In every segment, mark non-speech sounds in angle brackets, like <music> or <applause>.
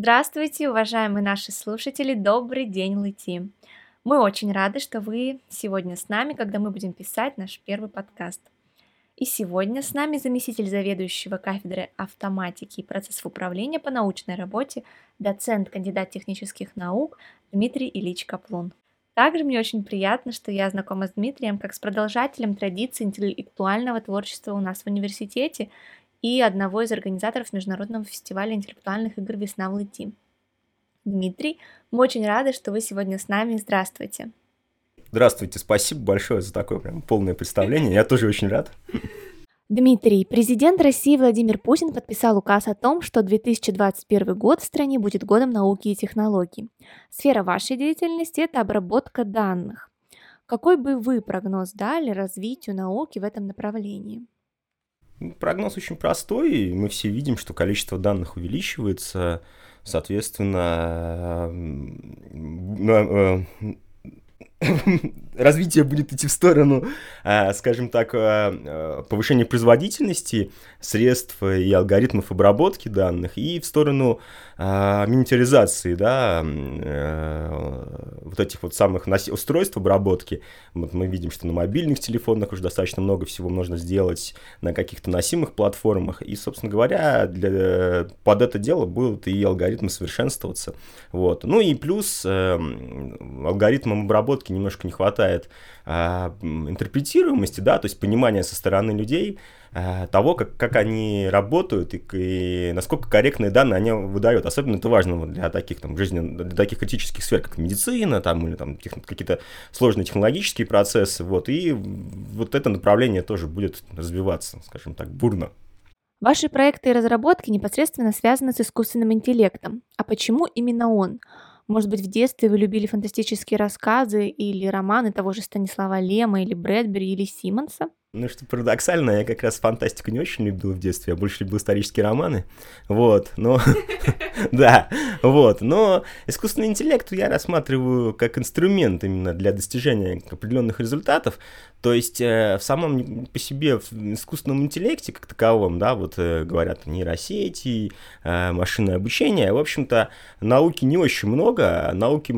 Здравствуйте, уважаемые наши слушатели, добрый день, Лыти. Мы очень рады, что вы сегодня с нами, когда мы будем писать наш первый подкаст. И сегодня с нами заместитель заведующего кафедры автоматики и процессов управления по научной работе, доцент, кандидат технических наук Дмитрий Ильич Каплун. Также мне очень приятно, что я знакома с Дмитрием как с продолжателем традиции интеллектуального творчества у нас в университете и одного из организаторов Международного фестиваля интеллектуальных игр «Весна в Лыти». Дмитрий, мы очень рады, что вы сегодня с нами. Здравствуйте. Здравствуйте, спасибо большое за такое прям полное представление. Я тоже очень рад. Дмитрий, президент России Владимир Путин подписал указ о том, что 2021 год в стране будет годом науки и технологий. Сфера вашей деятельности – это обработка данных. Какой бы вы прогноз дали развитию науки в этом направлении? Прогноз очень простой. Мы все видим, что количество данных увеличивается. Соответственно, э, <laughs> развитие будет идти в сторону, а, скажем так, а, а, повышения производительности средств и алгоритмов обработки данных, и в сторону миниатюризации, да, э, вот этих вот самых устройств обработки. Вот мы видим, что на мобильных телефонах уже достаточно много всего можно сделать, на каких-то носимых платформах, и, собственно говоря, для, под это дело будут и алгоритмы совершенствоваться. Вот. Ну и плюс э, алгоритмам обработки немножко не хватает э, интерпретируемости, да, то есть понимания со стороны людей, Э, того, как, как они работают и, и насколько корректные данные они выдают. Особенно это важно для таких там жизненно, для таких критических сфер, как медицина там, или там тех, какие-то сложные технологические процессы. Вот, и вот это направление тоже будет развиваться, скажем так, бурно. Ваши проекты и разработки непосредственно связаны с искусственным интеллектом. А почему именно он? Может быть, в детстве вы любили фантастические рассказы или романы того же Станислава Лема или Брэдбери или Симмонса? Ну, что парадоксально, я как раз фантастику не очень любил в детстве, я больше любил исторические романы, вот, но, <laughs> да, вот, но искусственный интеллект я рассматриваю как инструмент именно для достижения определенных результатов, то есть э, в самом по себе в искусственном интеллекте как таковом, да, вот э, говорят нейросети, э, машинное обучение, в общем-то, науки не очень много, науки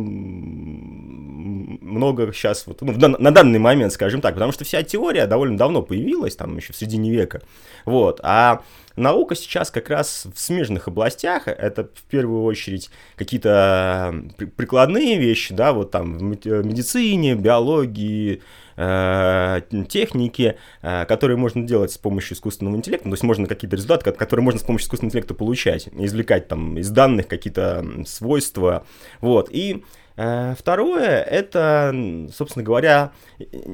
много сейчас, вот, ну, на данный момент, скажем так, потому что вся теория довольно давно появилась, там еще в середине века, вот, а наука сейчас как раз в смежных областях, это в первую очередь какие-то прикладные вещи, да, вот там в медицине, биологии, э, техники, э, которые можно делать с помощью искусственного интеллекта, то есть можно какие-то результаты, которые можно с помощью искусственного интеллекта получать, извлекать там из данных какие-то свойства, вот, и Э, второе, это, собственно говоря,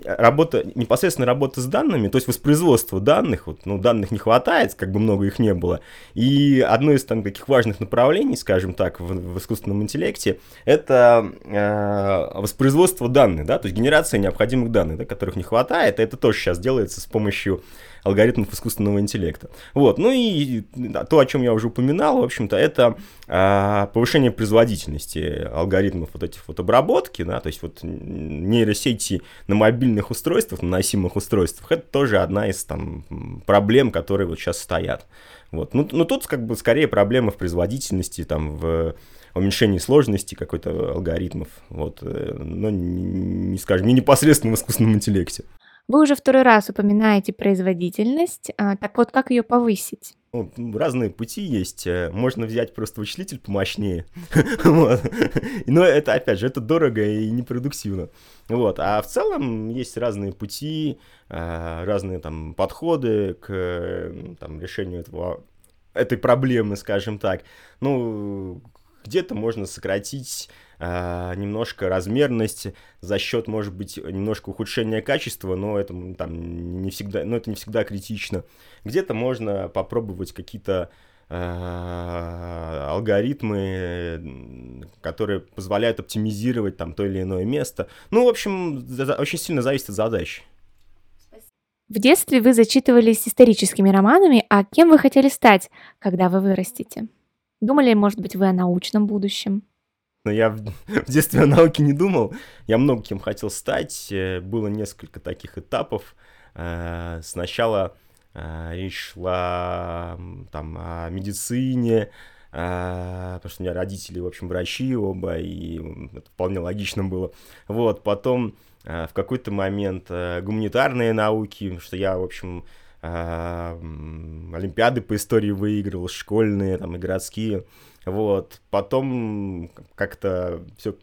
работа, непосредственно работа с данными, то есть воспроизводство данных, вот, ну, данных не хватает, как бы много их не было, и одно из там таких важных направлений, скажем так, в, в искусственном интеллекте, это э, воспроизводство данных, да, то есть генерация необходимых данных, да, которых не хватает, это тоже сейчас делается с помощью алгоритмов искусственного интеллекта. Вот, ну и то, о чем я уже упоминал, в общем-то, это а, повышение производительности алгоритмов вот этих вот обработки, да, то есть вот нейросети на мобильных устройствах, на носимых устройствах, это тоже одна из там проблем, которые вот сейчас стоят. Вот. Ну, ну тут как бы скорее проблема в производительности, там, в уменьшении сложности какой-то алгоритмов, вот, э, но не скажем, не непосредственно в искусственном интеллекте. Вы уже второй раз упоминаете производительность, а, так вот как ее повысить? Ну, разные пути есть. Э, можно взять просто вычислитель помощнее. <laughs> Но это, опять же, это дорого и непродуктивно. Вот. А в целом есть разные пути, э, разные там подходы к там, решению этого, этой проблемы, скажем так. Ну, где-то можно сократить э, немножко размерность за счет, может быть, немножко ухудшения качества, но это там не всегда, но это не всегда критично. Где-то можно попробовать какие-то э, алгоритмы, которые позволяют оптимизировать там то или иное место. Ну, в общем, очень сильно зависит от задачи. В детстве вы зачитывались историческими романами, а кем вы хотели стать, когда вы вырастете? Думали, может быть, вы о научном будущем? Но я в, <laughs> в детстве о науке не думал. Я много кем хотел стать. Э, было несколько таких этапов. Э, сначала э, речь шла там, о медицине, потому что у меня родители, в общем, врачи оба, и это вполне логично было. Вот, потом в какой-то момент гуманитарные науки, что я, в общем, олимпиады по истории выигрывал, школьные, там, и городские. Вот, потом как-то все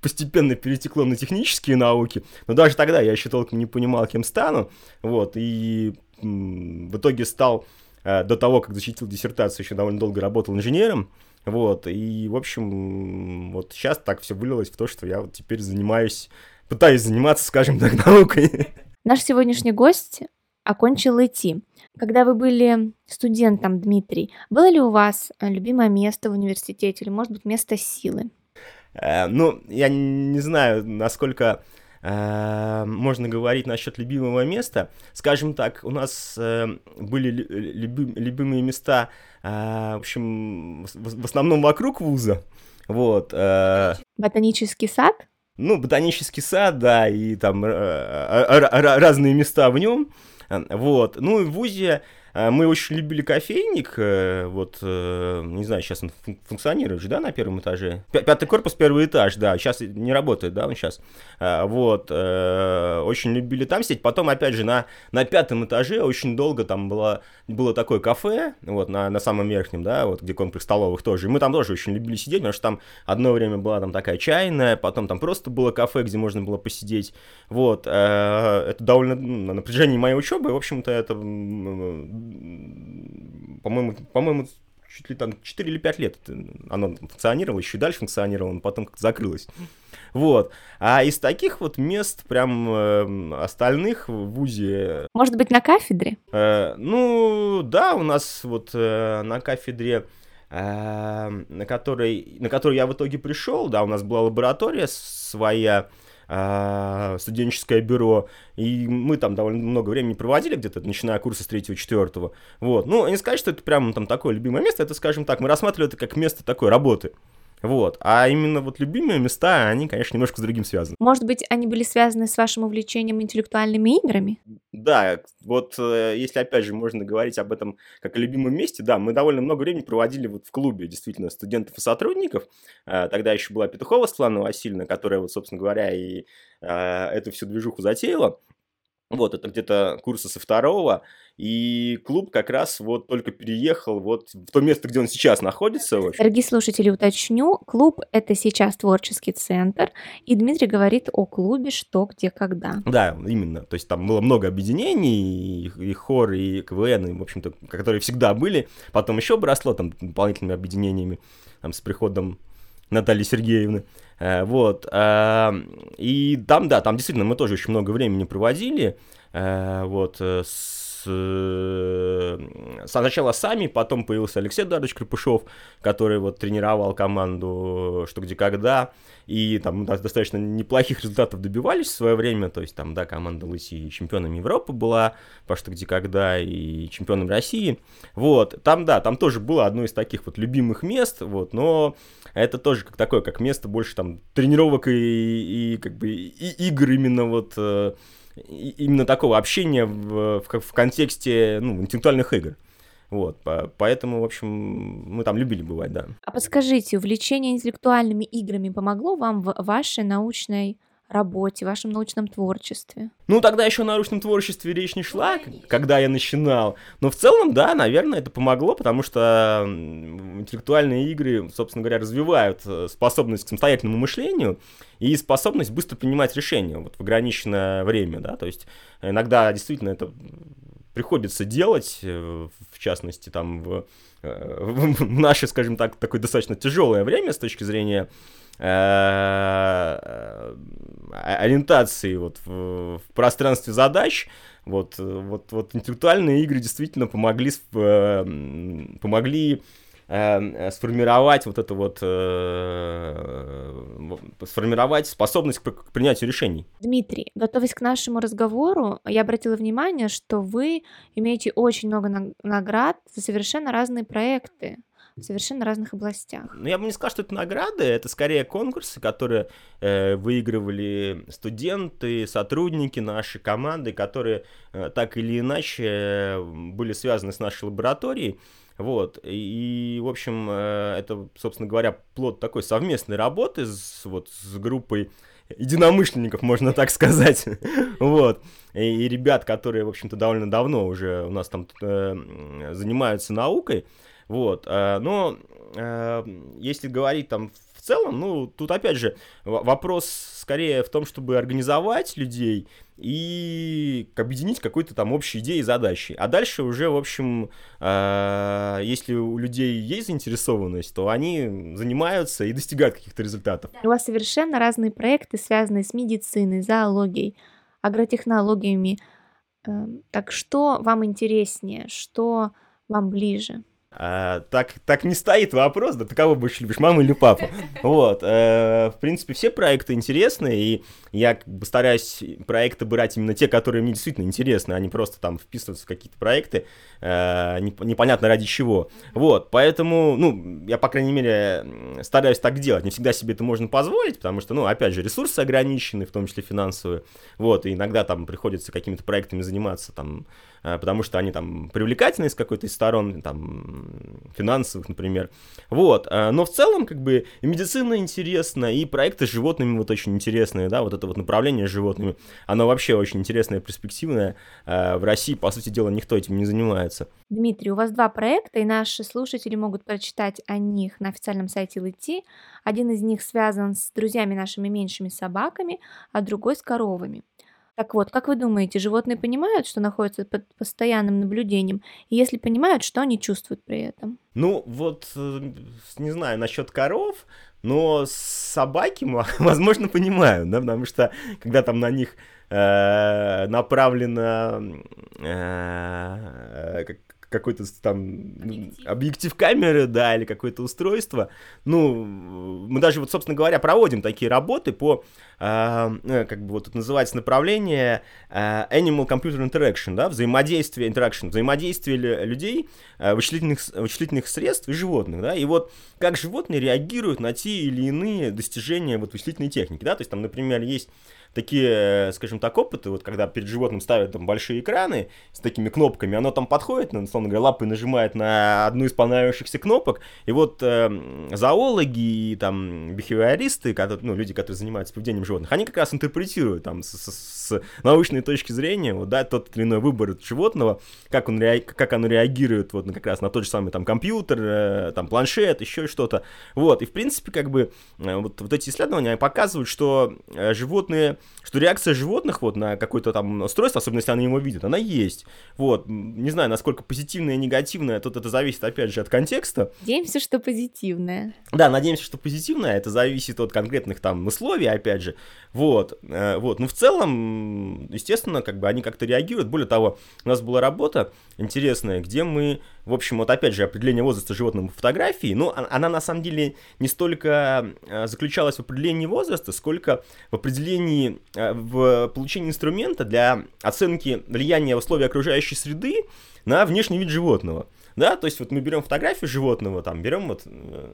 постепенно перетекло на технические науки, но даже тогда я еще толком не понимал, кем стану, вот, и в итоге стал Э, до того, как защитил диссертацию, еще довольно долго работал инженером, вот, и, в общем, вот сейчас так все вылилось в то, что я вот теперь занимаюсь, пытаюсь заниматься, скажем так, <laughs> наукой. Наш сегодняшний гость окончил ИТ. Когда вы были студентом, Дмитрий, было ли у вас любимое место в университете или, может быть, место силы? Э, ну, я не знаю, насколько Э, можно говорить насчет любимого места. Скажем так, у нас э, были люби, любимые места, э, в общем, в, в основном вокруг вуза. Вот. Ботанический сад? Ну, ботанический сад, да, и там разные места в нем. Вот. Ну и в ВУЗе мы очень любили кофейник, э, вот, э, не знаю, сейчас он функционирует же, да, на первом этаже? Пятый корпус, первый этаж, да, сейчас не работает, да, он сейчас. А, вот, э, очень любили там сидеть. Потом, опять же, на, на пятом этаже очень долго там было, было такое кафе, вот, на, на самом верхнем, да, вот, где комплекс столовых тоже. И мы там тоже очень любили сидеть, потому что там одно время была там такая чайная, потом там просто было кафе, где можно было посидеть. Вот, это довольно, ну, на протяжении моей учебы, в общем-то, это по-моему, по-моему, чуть ли там 4 или 5 лет оно функционировало, еще и дальше функционировало, но потом как-то закрылось. Вот. А из таких вот мест, прям э, остальных в ВУЗе... Может быть, на кафедре? Э, ну, да, у нас вот э, на кафедре э, на которой, на которой я в итоге пришел, да, у нас была лаборатория своя, студенческое бюро, и мы там довольно много времени проводили, где-то начиная курсы с третьего-четвертого, вот, ну, не сказать, что это прям там такое любимое место, это, скажем так, мы рассматривали это как место такой работы, вот. А именно вот любимые места, они, конечно, немножко с другим связаны. Может быть, они были связаны с вашим увлечением интеллектуальными играми? Да, вот э, если опять же можно говорить об этом как о любимом месте, да, мы довольно много времени проводили вот в клубе, действительно, студентов и сотрудников. Э, тогда еще была Петухова Светлана Васильевна, которая, вот, собственно говоря, и э, эту всю движуху затеяла. Вот, это где-то курса со второго, и клуб как раз вот только переехал вот в то место, где он сейчас находится. Дорогие слушатели, уточню, клуб — это сейчас творческий центр, и Дмитрий говорит о клубе «Что, где, когда». Да, именно, то есть там было много объединений, и, и хор, и КВН, и, в общем-то, которые всегда были, потом еще обросло там дополнительными объединениями, там, с приходом Натальи Сергеевны. Э, вот. Э, и там, да, там действительно мы тоже очень много времени проводили. Э, вот. С сначала сами, потом появился Алексей Эдуардович Крепышев, который вот тренировал команду «Что, где, когда», и там достаточно неплохих результатов добивались в свое время, то есть там, да, команда Лыси чемпионом Европы была, по «Что, где, когда» и чемпионом России, вот, там, да, там тоже было одно из таких вот любимых мест, вот, но это тоже как такое, как место больше там тренировок и, и как бы и игр именно вот э, именно такого общения в, в, в контексте ну, интеллектуальных игр. Вот, поэтому, в общем, мы там любили бывать, да. А подскажите, увлечение интеллектуальными играми помогло вам в вашей научной работе, вашем научном творчестве? Ну, тогда еще о научном творчестве речь не шла, когда я начинал. Но в целом, да, наверное, это помогло, потому что интеллектуальные игры, собственно говоря, развивают э, способность к самостоятельному мышлению и способность быстро принимать решения вот, в ограниченное время, да, то есть иногда действительно это приходится делать, э, в частности, там, в, э, <laughs> в наше, скажем так, такое достаточно тяжелое время с точки зрения ориентации вот в, в пространстве задач, вот, вот, вот интеллектуальные игры действительно помогли, э, помогли э, сформировать вот это вот, сформировать способность к принятию решений. Дмитрий, готовясь к нашему разговору, я обратила внимание, что вы имеете очень много наград за совершенно разные проекты в совершенно разных областях. Ну, я бы не сказал, что это награды, это скорее конкурсы, которые э, выигрывали студенты, сотрудники нашей команды, которые э, так или иначе были связаны с нашей лабораторией. Вот, и, в общем, э, это, собственно говоря, плод такой совместной работы с, вот, с группой единомышленников, можно так сказать. <laughs> вот. И, и ребят, которые, в общем-то, довольно давно уже у нас там э, занимаются наукой. Вот. Э, но э, если говорить там в целом, ну, тут опять же вопрос скорее в том, чтобы организовать людей и объединить какой-то там общей идеей и задачей. А дальше уже, в общем, э, если у людей есть заинтересованность, то они занимаются и достигают каких-то результатов. У вас совершенно разные проекты, связанные с медициной, зоологией, агротехнологиями. Э, так что вам интереснее, что вам ближе? А, так, так не стоит вопрос, да ты кого больше любишь, маму или папу? Вот, э, в принципе, все проекты интересны, и я как бы стараюсь проекты брать именно те, которые мне действительно интересны, а не просто там вписываться в какие-то проекты, э, непонятно ради чего. Вот, поэтому, ну, я, по крайней мере, стараюсь так делать. Не всегда себе это можно позволить, потому что, ну, опять же, ресурсы ограничены, в том числе финансовые, вот, и иногда там приходится какими-то проектами заниматься, там, потому что они там привлекательны с какой-то из сторон, там, финансовых, например. Вот, э, но в целом, как бы, и медицина интересна, и проекты с животными вот очень интересные, да, вот это вот направление с животными, оно вообще очень интересное, перспективное. Э, в России, по сути дела, никто этим не занимается. Дмитрий, у вас два проекта, и наши слушатели могут прочитать о них на официальном сайте ЛИТИ. Один из них связан с друзьями нашими меньшими собаками, а другой с коровами. Так вот, как вы думаете, животные понимают, что находятся под постоянным наблюдением? И если понимают, что они чувствуют при этом? Ну, вот, э, не знаю, насчет коров, но собаки, <laughs> возможно, понимают, да, потому что когда там на них э, направлено э, какой-то там объектив. объектив камеры, да, или какое-то устройство. Ну, мы даже вот, собственно говоря, проводим такие работы по, а, э, как бы вот это называется направление э, Animal Computer Interaction, да, взаимодействие, interaction, взаимодействие людей, э, вычислительных, вычислительных средств и животных, да, и вот как животные реагируют на те или иные достижения вот вычислительной техники, да, то есть там, например, есть такие, скажем так, опыты, вот когда перед животным ставят там большие экраны с такими кнопками, оно там подходит, ну, условно говоря, лапой нажимает на одну из понравившихся кнопок, и вот э, зоологи и там бихевиористы, которые, ну, люди, которые занимаются поведением животных, они как раз интерпретируют там с, с, с научной точки зрения, вот, да, тот или иной выбор животного, как, он ре, как оно реагирует вот как раз на тот же самый там компьютер, э, там планшет, еще что-то, вот, и в принципе как бы э, вот, вот эти исследования показывают, что э, животные что реакция животных вот на какое-то там устройство, особенно если они его видят, она есть. Вот, не знаю, насколько позитивная и негативная, тут это зависит, опять же, от контекста. Надеемся, что позитивная. Да, надеемся, что позитивная, это зависит от конкретных там условий, опять же. Вот, э, вот, но в целом, естественно, как бы они как-то реагируют. Более того, у нас была работа интересная, где мы в общем, вот опять же, определение возраста животного в фотографии, ну, она на самом деле не столько э, заключалась в определении возраста, сколько в определении, э, в получении инструмента для оценки влияния условий окружающей среды на внешний вид животного. Да, то есть вот мы берем фотографию животного, там берем вот э,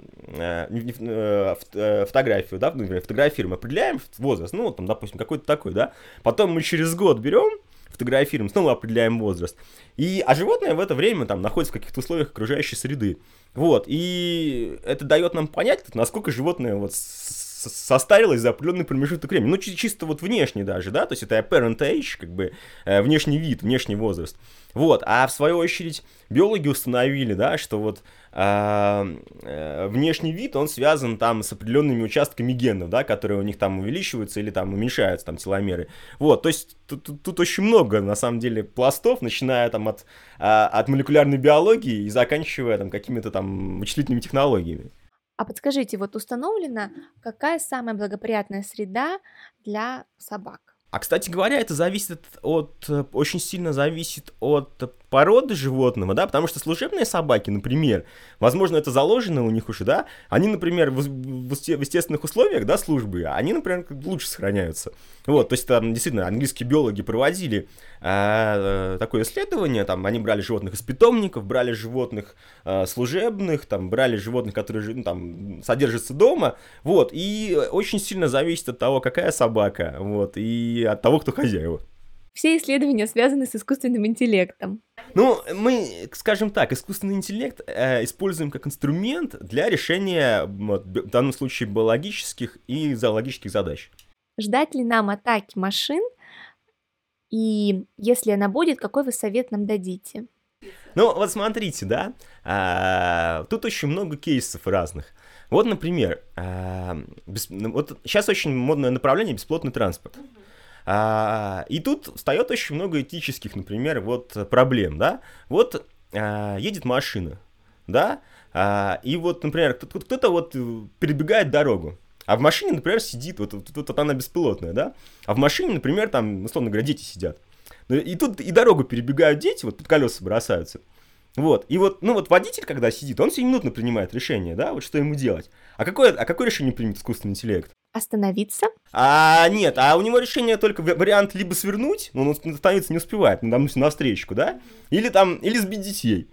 э, э, фотографию, да, например, фотографируем, определяем возраст, ну вот там, допустим, какой-то такой, да, потом мы через год берем фотографируем, снова определяем возраст. И, а животное в это время там находится в каких-то условиях окружающей среды. Вот, и это дает нам понять, насколько животное вот состарилось за определенный промежуток времени. Ну, чисто вот внешне даже, да, то есть это apparent age, как бы э, внешний вид, внешний возраст. Вот, а в свою очередь биологи установили, да, что вот внешний вид, он связан там с определенными участками генов, да, которые у них там увеличиваются или там уменьшаются, там, теломеры. Вот, то есть тут, тут, тут очень много, на самом деле, пластов, начиная там от, э, от молекулярной биологии и заканчивая там какими-то там вычислительными технологиями. А подскажите, вот установлена, какая самая благоприятная среда для собак? А, кстати говоря, это зависит от, очень сильно зависит от породы животного, да, потому что служебные собаки, например, возможно, это заложено у них уже, да, они, например, в, в, естественных условиях, да, службы, они, например, лучше сохраняются. Вот, то есть там действительно английские биологи проводили э, такое исследование, там они брали животных из питомников, брали животных э, служебных, там брали животных, которые ну, там содержатся дома, вот, и очень сильно зависит от того, какая собака, вот, и от того, кто хозяева. Все исследования связаны с искусственным интеллектом. Ну, мы, скажем так, искусственный интеллект э, используем как инструмент для решения, вот, в данном случае, биологических и зоологических задач. Ждать ли нам атаки машин? И если она будет, какой вы совет нам дадите? Ну, вот смотрите, да, а, тут очень много кейсов разных. Вот, например, а, бес, ну, вот сейчас очень модное направление бесплотный транспорт. А, и тут встает очень много этических, например, вот проблем, да. Вот а, едет машина, да, а, и вот, например, кто-то вот перебегает дорогу, а в машине, например, сидит, вот, вот, вот она беспилотная, да, а в машине, например, там, условно говоря, дети сидят. Ну, и тут и дорогу перебегают дети, вот под колеса бросаются. Вот, и вот, ну вот водитель, когда сидит, он 7 минутно принимает решение, да, вот что ему делать. А какое, а какое решение примет искусственный интеллект? Остановиться? А, нет, а у него решение только вариант либо свернуть, но он остановиться не успевает, ну, допустим, на встречку, да, или там, или сбить детей.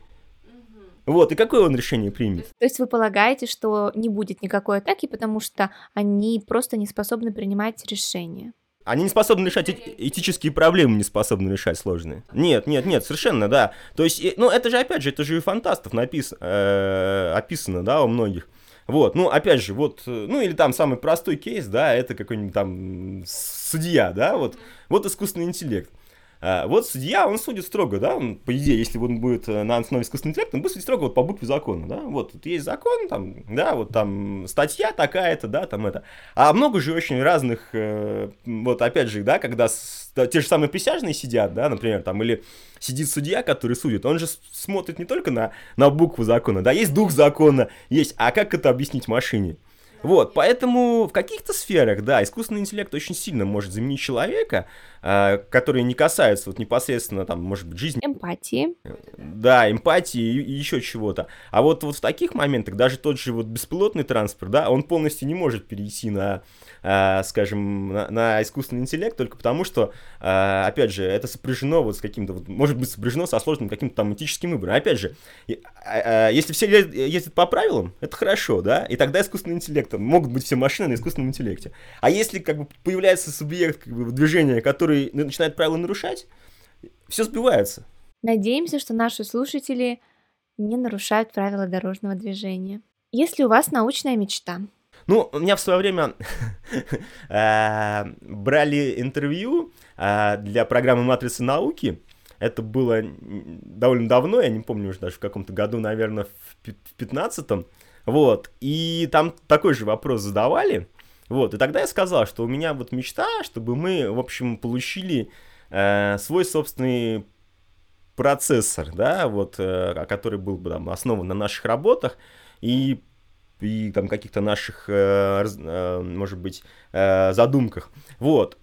Вот, и какое он решение примет? То есть вы полагаете, что не будет никакой атаки, потому что они просто не способны принимать решения? Они не способны решать этические проблемы, не способны решать сложные. Нет, нет, нет, совершенно, да. То есть, ну, это же, опять же, это же и фантастов написано, э, описано, да, у многих. Вот, ну, опять же, вот, ну, или там самый простой кейс, да, это какой-нибудь там судья, да, вот, вот искусственный интеллект. А, вот судья, он судит строго, да, он, по идее, если он будет э, на основе искусственного интеллекта, он будет судить строго вот по букве закона, да, вот, тут есть закон, там, да, вот там статья такая-то, да, там это. А много же очень разных, э, вот опять же, да, когда те же самые присяжные сидят, да, например, там, или сидит судья, который судит, он же смотрит не только на, на букву закона, да, есть дух закона, есть, а как это объяснить машине? Вот, поэтому в каких-то сферах, да, искусственный интеллект очень сильно может заменить человека, э, которые не касаются вот непосредственно, там, может быть, жизни. Эмпатии. Да, эмпатии и, еще чего-то. А вот, вот в таких моментах даже тот же вот беспилотный транспорт, да, он полностью не может перейти на э, скажем, на, на искусственный интеллект только потому, что, э, опять же, это сопряжено вот с каким-то, вот, может быть, сопряжено со сложным каким-то там этическим выбором. Опять же, э, если все ездят по правилам, это хорошо, да, и тогда искусственный интеллект, могут быть все машины на искусственном интеллекте. А если как бы появляется субъект как бы, движения, который начинает правила нарушать, все сбивается. Надеемся, что наши слушатели не нарушают правила дорожного движения. Если у вас научная мечта, ну, у меня в свое время <laughs> э, брали интервью э, для программы «Матрицы науки». Это было довольно давно, я не помню уже даже в каком-то году, наверное, в 15-м. Вот, и там такой же вопрос задавали. Вот, и тогда я сказал, что у меня вот мечта, чтобы мы, в общем, получили э, свой собственный процессор, да, вот, э, который был бы там основан на наших работах, и и там каких-то наших, э, э, может быть, задумках. Вот.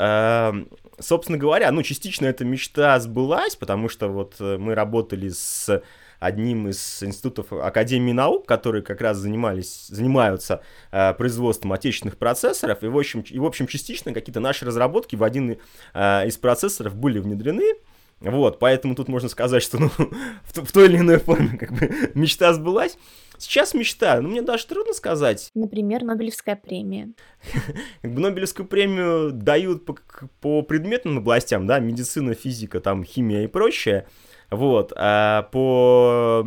Собственно говоря, ну, частично эта мечта сбылась, потому что вот мы работали с одним из институтов Академии наук, которые как раз занимались, занимаются производством отечественных процессоров, и в общем, и в общем частично какие-то наши разработки в один из процессоров были внедрены, вот, поэтому тут можно сказать, что ну, <laughs> в, в той или иной форме как бы мечта сбылась. Сейчас мечта, ну мне даже трудно сказать. Например, Нобелевская премия. <laughs> Как бы Нобелевскую премию дают по, по предметным областям, да, медицина, физика, там, химия и прочее. Вот, а по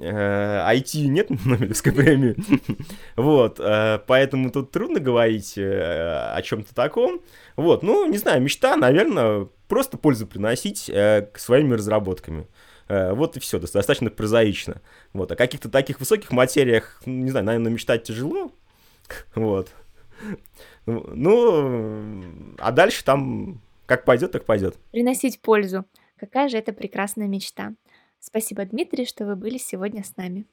э, IT нет <laughs> Нобелевской премии. <laughs> вот, э, поэтому тут трудно говорить э, о чем-то таком. Вот, ну, не знаю, мечта, наверное, просто пользу приносить э, своими разработками. Э, вот и все, достаточно прозаично. Вот. О каких-то таких высоких материях, не знаю, наверное, мечтать тяжело. <laughs> Вот. Ну, а дальше там как пойдет, так пойдет. Приносить пользу. Какая же это прекрасная мечта. Спасибо, Дмитрий, что вы были сегодня с нами.